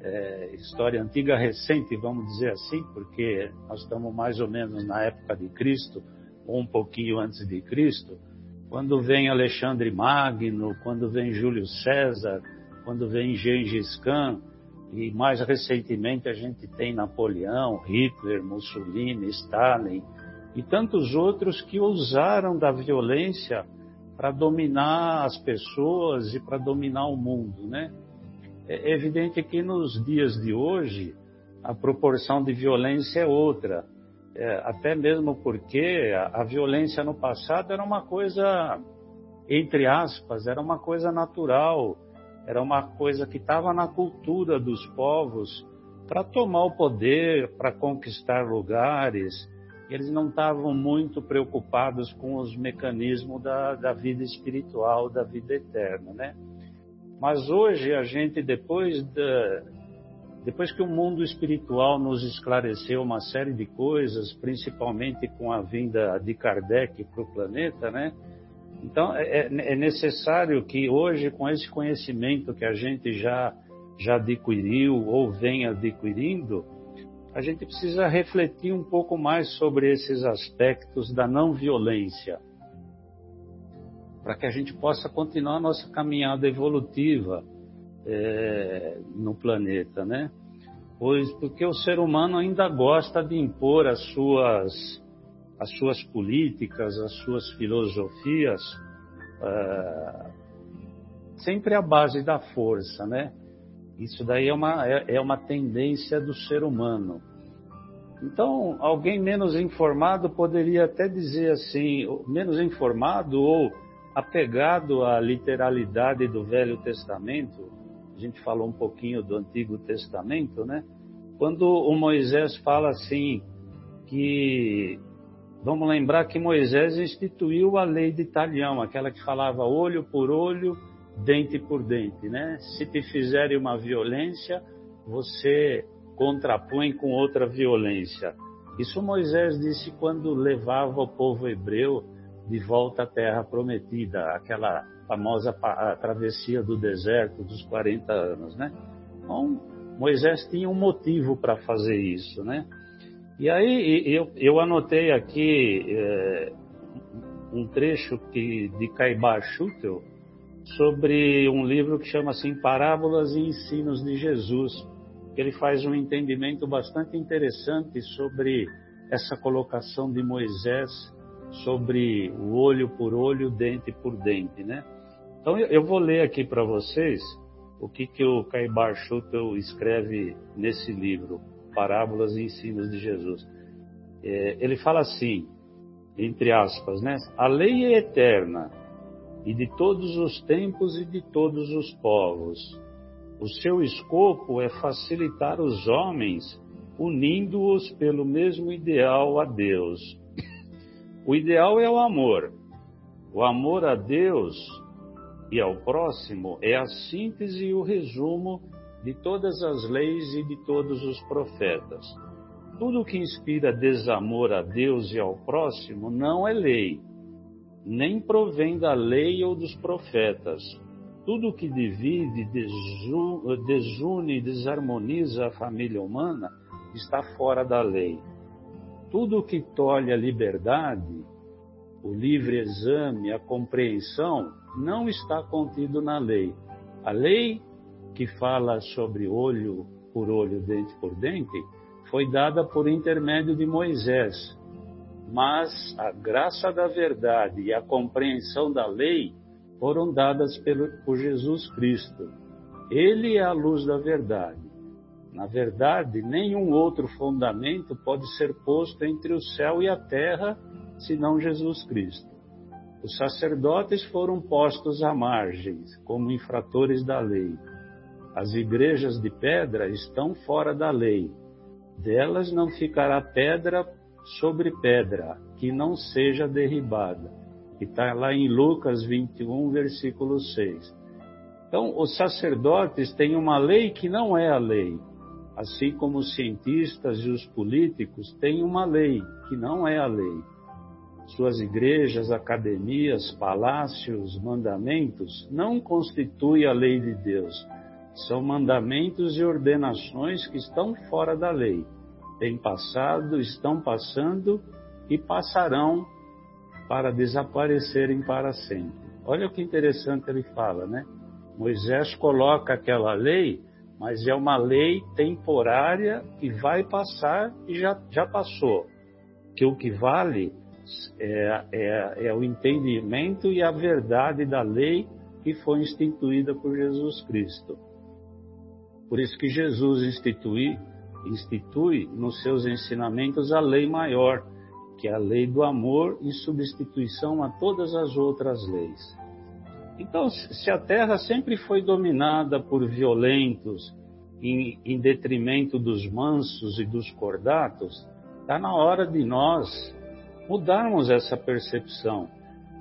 é, história antiga recente, vamos dizer assim, porque nós estamos mais ou menos na época de Cristo, ou um pouquinho antes de Cristo, quando vem Alexandre Magno, quando vem Júlio César, quando vem Gengis Khan, e mais recentemente a gente tem Napoleão, Hitler, Mussolini, Stalin e tantos outros que usaram da violência para dominar as pessoas e para dominar o mundo, né? É evidente que nos dias de hoje a proporção de violência é outra é, até mesmo porque a, a, violência no passado era uma coisa, entre aspas, era uma coisa natural, era uma coisa que estava na cultura dos povos para tomar o poder, para conquistar lugares. Eles não estavam muito preocupados com os mecanismos da, da vida espiritual, da vida eterna, né? Mas hoje a gente, depois da, depois que o mundo espiritual nos esclareceu uma série de coisas, principalmente com a vinda de Kardec para o planeta, né? Então é, é, é, necessário que hoje, com esse conhecimento que a gente já já adquiriu ou vem adquirindo, a gente precisa refletir um pouco mais sobre esses aspectos da não violência, para que a gente possa continuar a nossa caminhada evolutiva é, no planeta, né? Pois porque o ser humano ainda gosta de impor as suas as suas políticas, as suas filosofias, é, sempre à base da força, né? Isso daí é uma, é, é uma tendência do ser humano. Então, alguém menos informado poderia até dizer assim, menos informado ou apegado à literalidade do Velho Testamento, a gente falou um pouquinho do Antigo Testamento, né? Quando o Moisés fala assim que vamos lembrar que Moisés instituiu a lei de talhão, aquela que falava olho por olho, dente por dente, né? Se te fizerem uma violência, você contrapõe com outra violência. Isso Moisés disse quando levava o povo hebreu de volta à terra prometida, aquela famosa travessia do deserto dos 40 anos, né? Então, Moisés tinha um motivo para fazer isso, né? E aí eu, eu anotei aqui é, um trecho que, de Caibar Schutel sobre um livro que chama assim Parábolas e Ensinos de Jesus, ele faz um entendimento bastante interessante sobre essa colocação de Moisés sobre o olho por olho, dente por dente, né? Então eu vou ler aqui para vocês o que, que o Caibar Schutel escreve nesse livro, Parábolas e Ensinos de Jesus. É, ele fala assim, entre aspas, né? A lei é eterna e de todos os tempos e de todos os povos. O seu escopo é facilitar os homens, unindo-os pelo mesmo ideal a Deus. O ideal é o amor. O amor a Deus e ao próximo é a síntese e o resumo de todas as leis e de todos os profetas. Tudo que inspira desamor a Deus e ao próximo não é lei, nem provém da lei ou dos profetas. Tudo que divide, desune e desarmoniza a família humana está fora da lei. Tudo que tolhe a liberdade, o livre exame, a compreensão, não está contido na lei. A lei que fala sobre olho por olho, dente por dente, foi dada por intermédio de Moisés. Mas a graça da verdade e a compreensão da lei foram dadas pelo, por Jesus Cristo. Ele é a luz da verdade. Na verdade, nenhum outro fundamento pode ser posto entre o céu e a terra senão Jesus Cristo. Os sacerdotes foram postos à margem, como infratores da lei. As igrejas de pedra estão fora da lei. Delas não ficará pedra sobre pedra, que não seja derribada. Que está lá em Lucas 21, versículo 6. Então, os sacerdotes têm uma lei que não é a lei, assim como os cientistas e os políticos têm uma lei que não é a lei. Suas igrejas, academias, palácios, mandamentos não constituem a lei de Deus. São mandamentos e ordenações que estão fora da lei. Têm passado, estão passando e passarão para desaparecerem para sempre. Olha que interessante ele fala, né? Moisés coloca aquela lei, mas é uma lei temporária que vai passar e já, já passou. Que o que vale é, é, é o entendimento e a verdade da lei que foi instituída por Jesus Cristo. Por isso que Jesus institui, institui nos seus ensinamentos a lei maior, que é a lei do amor em substituição a todas as outras leis. Então, se a terra sempre foi dominada por violentos, em, em detrimento dos mansos e dos cordatos, está na hora de nós mudarmos essa percepção.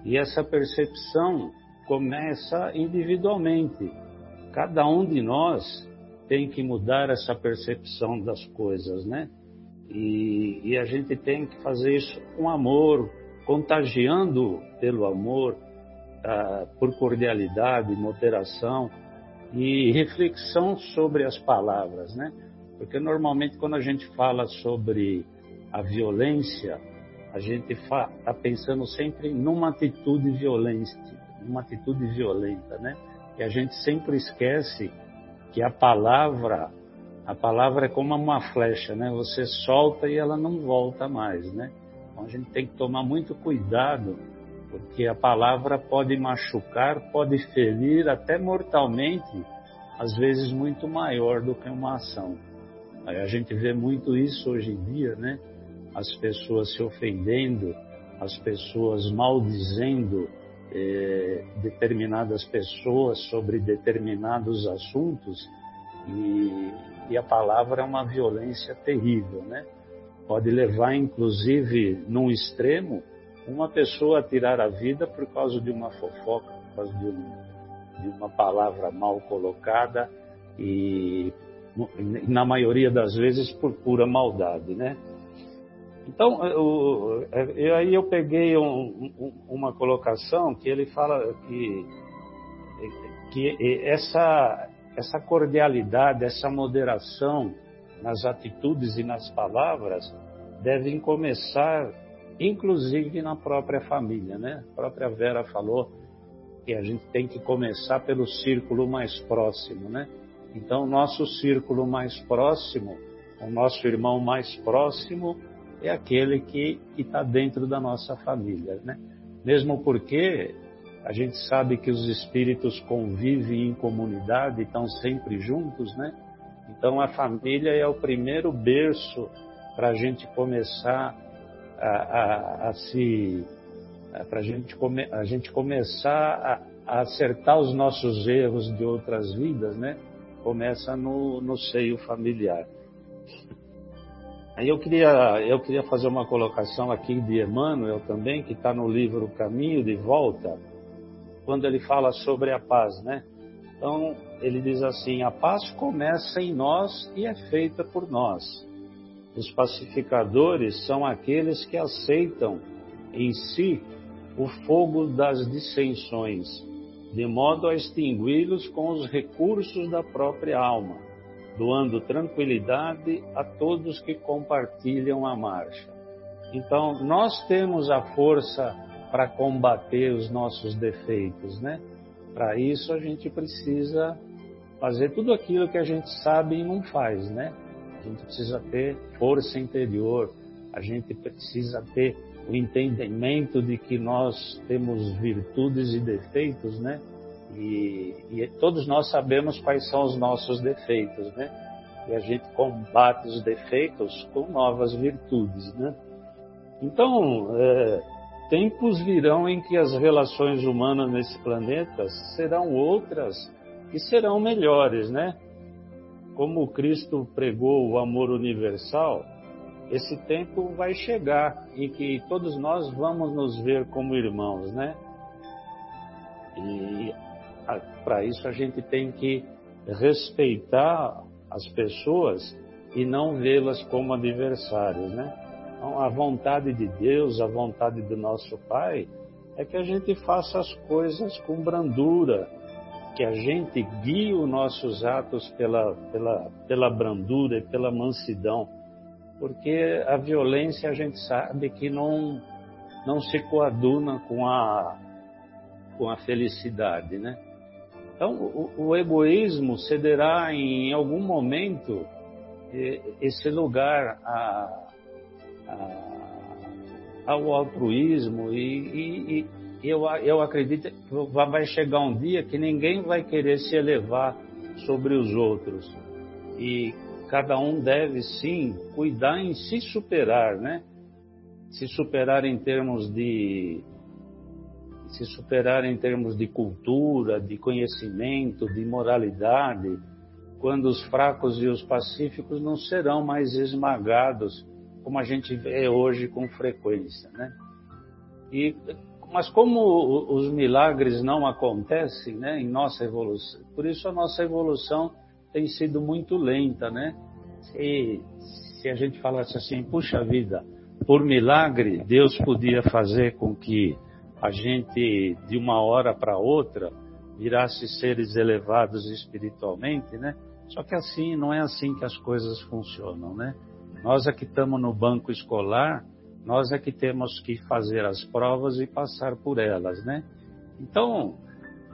E essa percepção começa individualmente. Cada um de nós tem que mudar essa percepção das coisas, né? E, e, a gente tem que fazer isso com amor, contagiando pelo amor, ah, por cordialidade, moderação e reflexão sobre as palavras, né? Porque normalmente quando a gente fala sobre a violência, a gente está pensando sempre numa atitude violenta, numa atitude violenta, né? E a gente sempre esquece que a palavra, a palavra é como uma flecha, né? Você solta e ela não volta mais, né? Então a gente tem que tomar muito cuidado porque a palavra pode machucar, pode ferir até mortalmente, às vezes muito maior do que uma ação. A gente vê muito isso hoje em dia, né? As pessoas se ofendendo, as pessoas maldizendo eh, determinadas pessoas sobre determinados assuntos e, e a palavra é uma violência terrível, né? Pode levar, inclusive, num extremo, uma pessoa tirar a vida por causa de uma fofoca, por causa de, um, de uma palavra mal colocada e, na maioria das vezes, por pura maldade, né? Então, eu, eu, aí eu peguei um, um, uma colocação que ele fala que, que essa, essa cordialidade, essa moderação nas atitudes e nas palavras devem começar inclusive na própria família, né? A própria Vera falou que a gente tem que começar pelo círculo mais próximo, né? Então, o nosso círculo mais próximo, o nosso irmão mais próximo é aquele que está dentro da nossa família, né? Mesmo porque a gente sabe que os espíritos convivem em comunidade, estão sempre juntos, né? Então, a família é o primeiro berço para a gente começar a, a, a se para gente come, a gente começar a, a, acertar os nossos erros de outras vidas, né? Começa no, no seio familiar. Aí eu queria eu queria fazer uma colocação aqui de Emmanuel também que está no livro Caminho de Volta, quando ele fala sobre a paz, né? Então ele diz assim: a paz começa em nós e é feita por nós. Os pacificadores são aqueles que aceitam em si o fogo das dissensões, de modo a extingui-los com os recursos da própria alma, doando tranquilidade a todos que compartilham a marcha. Então, nós temos a força para combater os nossos defeitos, né? Para isso a gente precisa fazer tudo aquilo que a gente sabe e não faz, né? Gente precisa ter força interior, a gente precisa ter o entendimento de que nós temos virtudes e defeitos, né? E, e, todos nós sabemos quais são os nossos defeitos, né? e a gente combate os defeitos com novas virtudes, né? Então, é, tempos virão em que as relações humanas nesse planeta serão outras e serão melhores, né? Como Cristo pregou o amor universal, esse tempo vai chegar em que todos nós vamos nos ver como irmãos, né? E para isso a gente tem que respeitar as pessoas e não vê-las como adversários, né? Então, a vontade de Deus, a vontade do nosso Pai, é que a gente faça as coisas com brandura, que a gente guie os nossos atos pela, pela, pela brandura e pela mansidão, porque a violência a gente sabe que não, não se coaduna com a, com a felicidade, né? Então, o, o egoísmo cederá em algum momento esse lugar a, a, ao altruísmo e, e, e, eu, eu acredito que vai chegar um dia que ninguém vai querer se elevar sobre os outros e cada um deve sim cuidar em se superar, né? Se superar em termos de se superar em termos de cultura, de conhecimento, de moralidade, quando os fracos e os pacíficos não serão mais esmagados, como a gente vê hoje com frequência, né? E, mas como os milagres não acontecem, né, em nossa evolução, por isso a nossa evolução tem sido muito lenta, né? Se, se a gente falasse assim, puxa vida, por milagre Deus podia fazer com que a gente de uma hora para outra virasse seres elevados espiritualmente, né? Só que assim, não é assim que as coisas funcionam, né? Nós é que estamos no banco escolar, nós é que temos que fazer as provas e passar por elas, né? Então,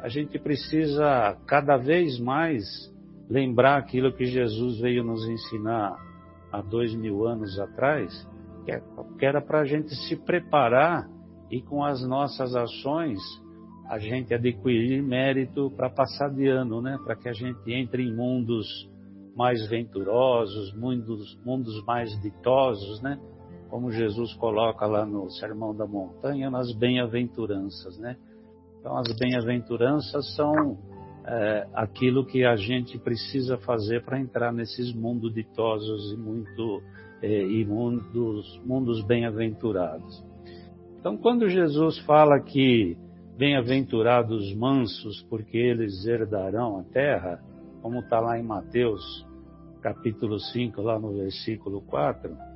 a gente precisa cada vez mais lembrar aquilo que Jesus veio nos ensinar há dois mil anos atrás, que era para a gente se preparar e com as nossas ações a gente adquirir mérito para passar de ano, né? Para que a gente entre em mundos mais venturosos, mundos, mundos mais ditosos, né? Como Jesus coloca lá no Sermão da Montanha, nas bem-aventuranças, né? Então, as bem-aventuranças são é, aquilo que a gente precisa fazer para entrar nesses mundos ditosos e muito é, e mundos, mundos bem-aventurados. Então, quando Jesus fala que bem-aventurados mansos, porque eles herdarão a terra, como está lá em Mateus, capítulo 5, lá no versículo 4,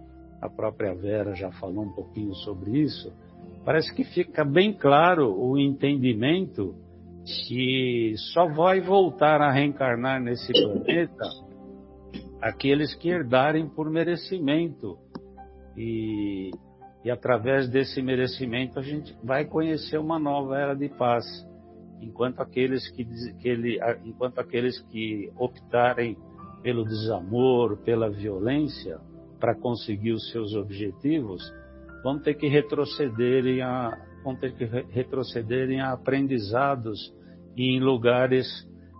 a própria Vera já falou um pouquinho sobre isso, parece que fica bem claro o entendimento que só vai voltar a reencarnar nesse planeta aqueles que herdarem por merecimento. E e através desse merecimento a gente vai conhecer uma nova era de paz. Enquanto aqueles que, que ele, enquanto aqueles que optarem pelo desamor, pela violência para conseguir os seus objetivos, vão ter que retrocederem a vão ter que retrocederem a aprendizados em lugares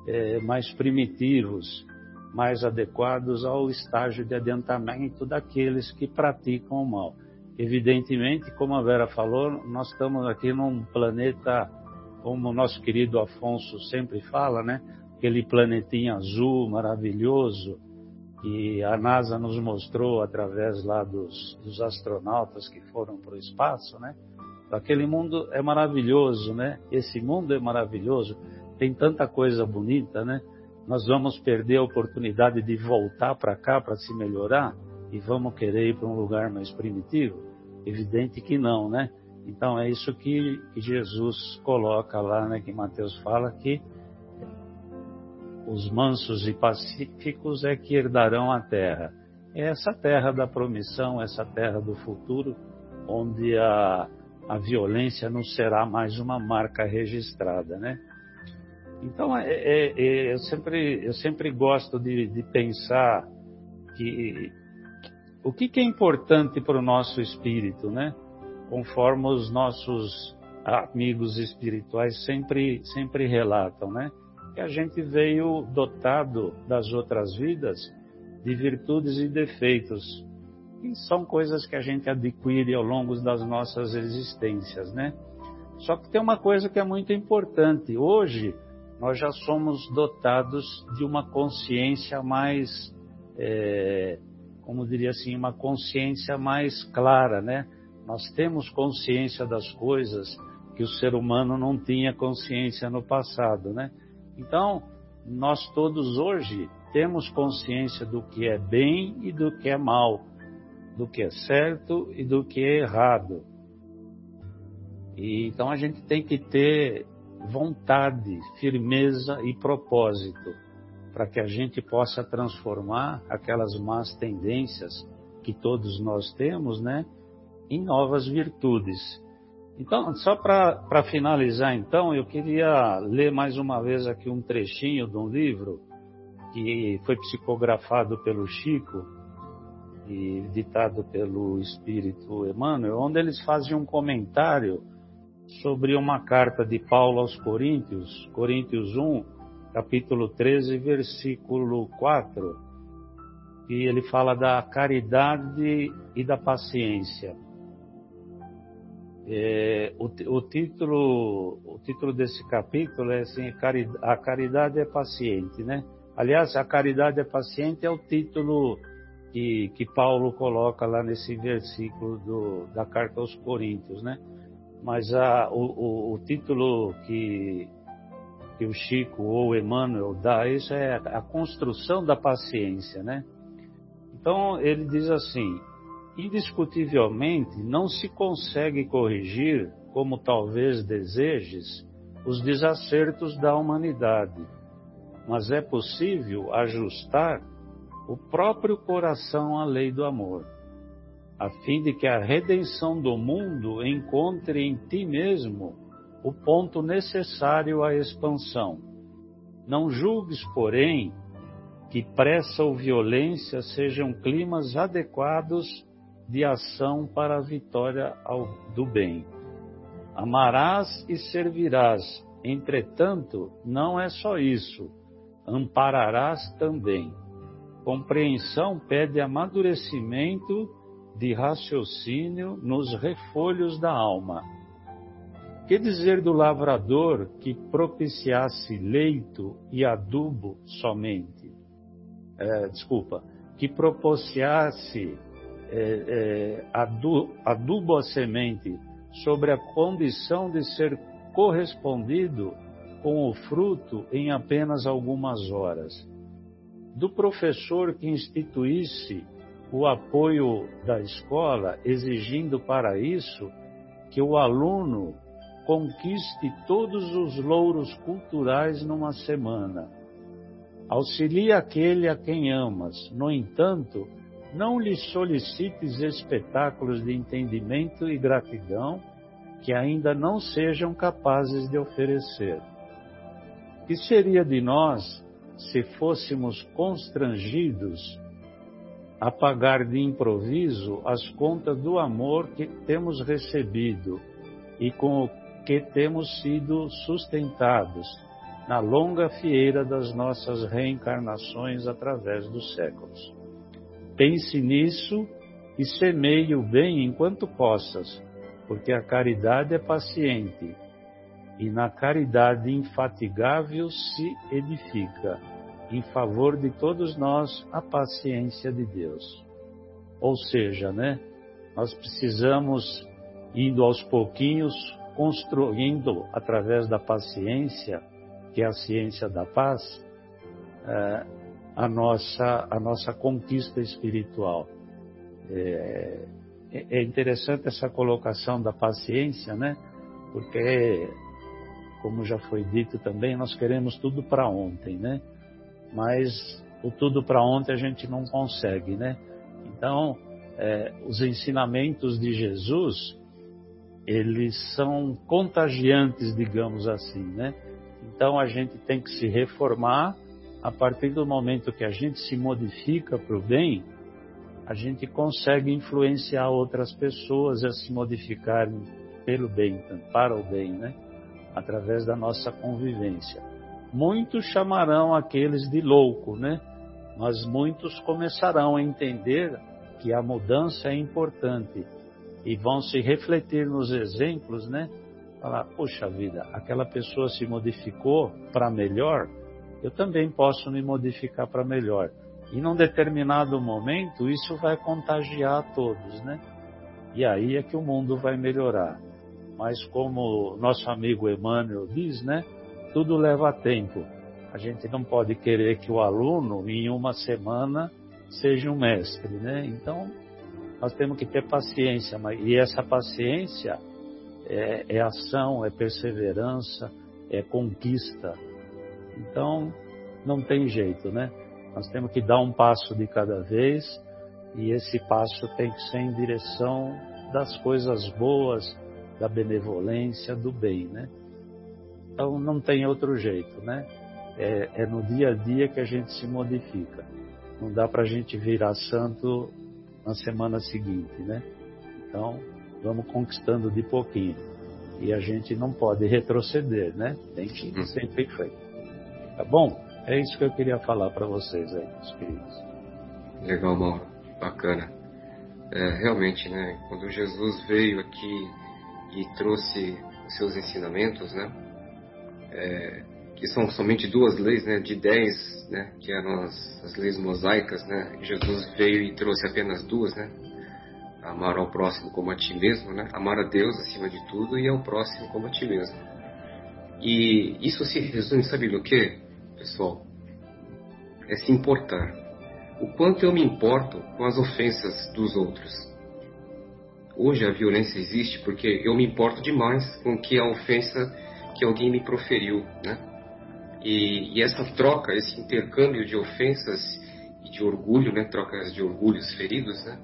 é, mais primitivos, mais adequados ao estágio de adiantamento daqueles que praticam o mal. Evidentemente, como a Vera falou, nós estamos aqui num planeta, como o nosso querido Afonso sempre fala, né? Aquele planetinha azul maravilhoso que a NASA nos mostrou através lá dos, dos astronautas que foram para o espaço, né? Aquele mundo é maravilhoso, né? Esse mundo é maravilhoso, tem tanta coisa bonita, né? Nós vamos perder a oportunidade de voltar para cá para se melhorar e vamos querer ir para um lugar mais primitivo? Evidente que não, né? Então é isso que, que Jesus coloca lá, né? Que Mateus fala que os mansos e pacíficos é que herdarão a terra. É essa terra da promissão, essa terra do futuro, onde a, a violência não será mais uma marca registrada, né? Então, é, é, é, eu, sempre, eu sempre gosto de, de pensar que o que, que é importante para o nosso espírito, né? Conforme os nossos amigos espirituais sempre, sempre relatam, né? Que a gente veio dotado das outras vidas de virtudes e defeitos, que são coisas que a gente adquire ao longo das nossas existências, né? Só que tem uma coisa que é muito importante. Hoje, nós já somos dotados de uma consciência mais, é, como diria assim, uma consciência mais clara, né? Nós temos consciência das coisas que o ser humano não tinha consciência no passado, né? Então, nós todos hoje temos consciência do que é bem e do que é mal, do que é certo e do que é errado. E, então a gente tem que ter vontade, firmeza e propósito para que a gente possa transformar aquelas más tendências que todos nós temos, né, em novas virtudes. Então, só para finalizar, então, eu queria ler mais uma vez aqui um trechinho de um livro que foi psicografado pelo Chico e ditado pelo Espírito Emmanuel, onde eles fazem um comentário sobre uma carta de Paulo aos Coríntios, Coríntios 1, capítulo 13, versículo 4, e ele fala da caridade e da paciência. É, o, o, título, o título desse capítulo é assim, a caridade é paciente, né? Aliás, a caridade é paciente é o título que, que Paulo coloca lá nesse versículo do, da carta aos Coríntios, né? mas a, o, o, o, título que, que o Chico ou o Emmanuel dá, isso é a construção da paciência, né? Então ele diz assim: indiscutivelmente não se consegue corrigir, como talvez desejes, os desacertos da humanidade, mas é possível ajustar o próprio coração à lei do amor a fim de que a redenção do mundo encontre em ti mesmo o ponto necessário à expansão. Não julgues, porém, que pressa ou violência sejam climas adequados de ação para a vitória do bem. Amarás e servirás, entretanto, não é só isso, ampararás também. Compreensão pede amadurecimento de raciocínio nos refolhos da alma. Que dizer do lavrador que propiciasse leito e adubo somente? É, desculpa, que propiciasse é, é, adu, adubo à semente sobre a condição de ser correspondido com o fruto em apenas algumas horas. Do professor que instituísse o apoio da escola, exigindo para isso que o aluno conquiste todos os louros culturais numa semana. Auxilie aquele a quem amas. No entanto, não lhe solicites espetáculos de entendimento e gratidão que ainda não sejam capazes de oferecer. Que seria de nós se fôssemos constrangidos a pagar de improviso as contas do amor que temos recebido e com o que temos sido sustentados na longa fieira das nossas reencarnações através dos séculos. Pense nisso e semeie o bem enquanto possas, porque a caridade é paciente e na caridade infatigável se edifica em favor de todos nós a paciência de Deus. Ou seja, né, nós precisamos, indo aos pouquinhos, construindo através da paciência, que é a ciência da paz, é, a, nossa, a nossa conquista espiritual. É, é interessante essa colocação da paciência, né? Porque, como já foi dito também, nós queremos tudo para ontem, né? mas o tudo para ontem a gente não consegue, né? Então, é, os ensinamentos de Jesus, eles são contagiantes, digamos assim, né? Então a gente tem que se reformar a partir do momento que a gente se modifica para o bem, a gente consegue influenciar outras pessoas a se modificarem pelo bem, para o bem, né? Através da nossa convivência muitos chamarão aqueles de louco, né? mas muitos começarão a entender que a mudança é importante e vão se refletir nos exemplos, né? Falar, poxa vida, aquela pessoa se modificou para melhor, eu também posso me modificar para melhor. E num determinado momento isso vai contagiar a todos, né? E aí é que o mundo vai melhorar. Mas como nosso amigo Emmanuel diz, né? Tudo leva tempo. A gente não pode querer que o aluno, em uma semana, seja um mestre, né? Então, nós temos que ter paciência, e essa paciência é, é ação, é perseverança, é conquista. Então, não tem jeito, né? Nós temos que dar um passo de cada vez e esse passo tem que ser em direção das coisas boas, da benevolência, do bem, né? Então não tem outro jeito, né? É, é no dia a dia que a gente se modifica. Não dá para a gente virar santo na semana seguinte, né? Então vamos conquistando de pouquinho e a gente não pode retroceder, né? Tem que ir sempre em frente. Tá bom? É isso que eu queria falar para vocês aí, meus queridos. Legal, Mauro. Bacana. É, realmente, né? Quando Jesus veio aqui e trouxe os seus ensinamentos, né? É, que são somente duas leis, né? De dez, né? Que eram as, as leis mosaicas, né? Jesus veio e trouxe apenas duas, né? Amar ao próximo como a ti mesmo, né? Amar a Deus acima de tudo e ao próximo como a ti mesmo. E isso se resume, sabe no que? Pessoal, é se importar. O quanto eu me importo com as ofensas dos outros. Hoje a violência existe porque eu me importo demais com que a ofensa que alguém me proferiu, né? E, e essa troca, esse intercâmbio de ofensas e de orgulho, né? Trocas de orgulhos feridos, né?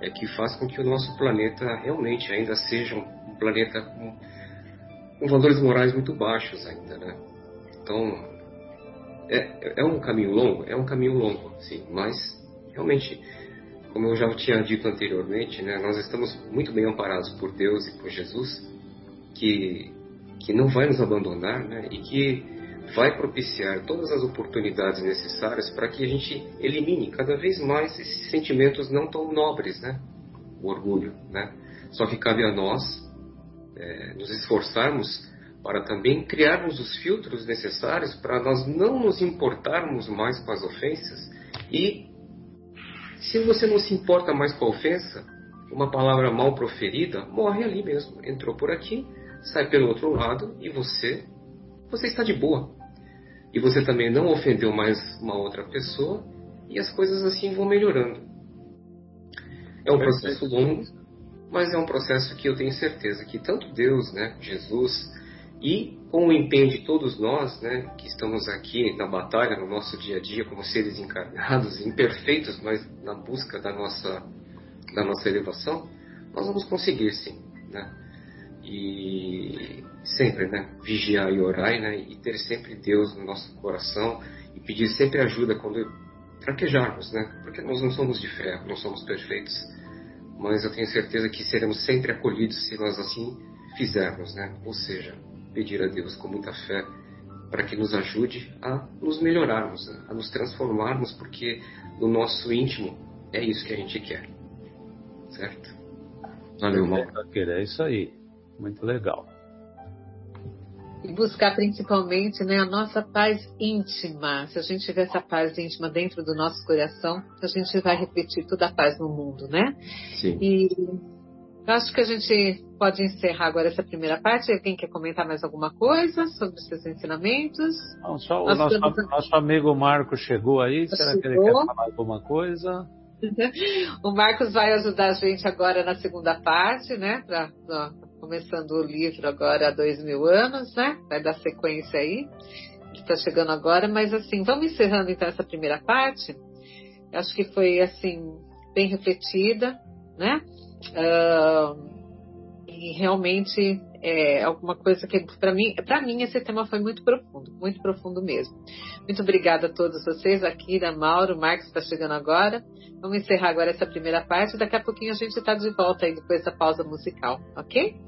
É que faz com que o nosso planeta realmente ainda seja um planeta com, com valores morais muito baixos ainda, né? Então, é, é um caminho longo? É um caminho longo, sim, mas realmente, como eu já tinha dito anteriormente, né, nós estamos muito bem amparados por Deus e por Jesus, que, que não vai nos abandonar né, e que vai propiciar todas as oportunidades necessárias para que a gente elimine cada vez mais esses sentimentos não tão nobres, né? O orgulho, né? Só que cabe a nós é, nos esforçarmos para também criarmos os filtros necessários para nós não nos importarmos mais com as ofensas e se você não se importa mais com a ofensa, uma palavra mal proferida morre ali mesmo. Entrou por aqui, sai pelo outro lado e você você está de boa. E você também não ofendeu mais uma outra pessoa e as coisas assim vão melhorando. É um processo longo, mas é um processo que eu tenho certeza que tanto Deus, né, Jesus, e com o empenho de todos nós, né, que estamos aqui na batalha, no nosso dia a dia, como seres encarnados, imperfeitos, mas na busca da nossa, da nossa elevação, nós vamos conseguir sim, né? E sempre, né, vigiar e orar, né, e ter sempre Deus no nosso coração e pedir sempre ajuda quando traquejarmos, né? Porque nós não somos de ferro, não somos perfeitos, mas eu tenho certeza que seremos sempre acolhidos se nós assim fizermos, né? Ou seja, pedir a Deus com muita fé para que nos ajude a nos melhorarmos, né? a nos transformarmos, porque no nosso íntimo é isso que a gente quer. Certo? Valeu, Mauro. É isso aí. Muito legal. E buscar principalmente né, a nossa paz íntima. Se a gente tiver essa paz íntima dentro do nosso coração, a gente vai repetir toda a paz no mundo, né? Sim. E eu acho que a gente pode encerrar agora essa primeira parte. Alguém quer comentar mais alguma coisa sobre os seus ensinamentos? Não, só o nosso, estamos... nosso, amigo Marco chegou aí. Será chegou. que ele quer falar alguma coisa? o Marcos vai ajudar a gente agora na segunda parte, né? Pra, ó, começando o livro agora há dois mil anos, né? Vai dar sequência aí, que está chegando agora. Mas assim, vamos encerrando então essa primeira parte. Acho que foi assim bem refletida, né? Uh, e realmente é alguma coisa que para mim, para mim esse tema foi muito profundo, muito profundo mesmo. Muito obrigada a todos vocês aqui, da Mauro, Marcos está chegando agora. Vamos encerrar agora essa primeira parte. Daqui a pouquinho a gente está de volta aí depois da pausa musical, ok?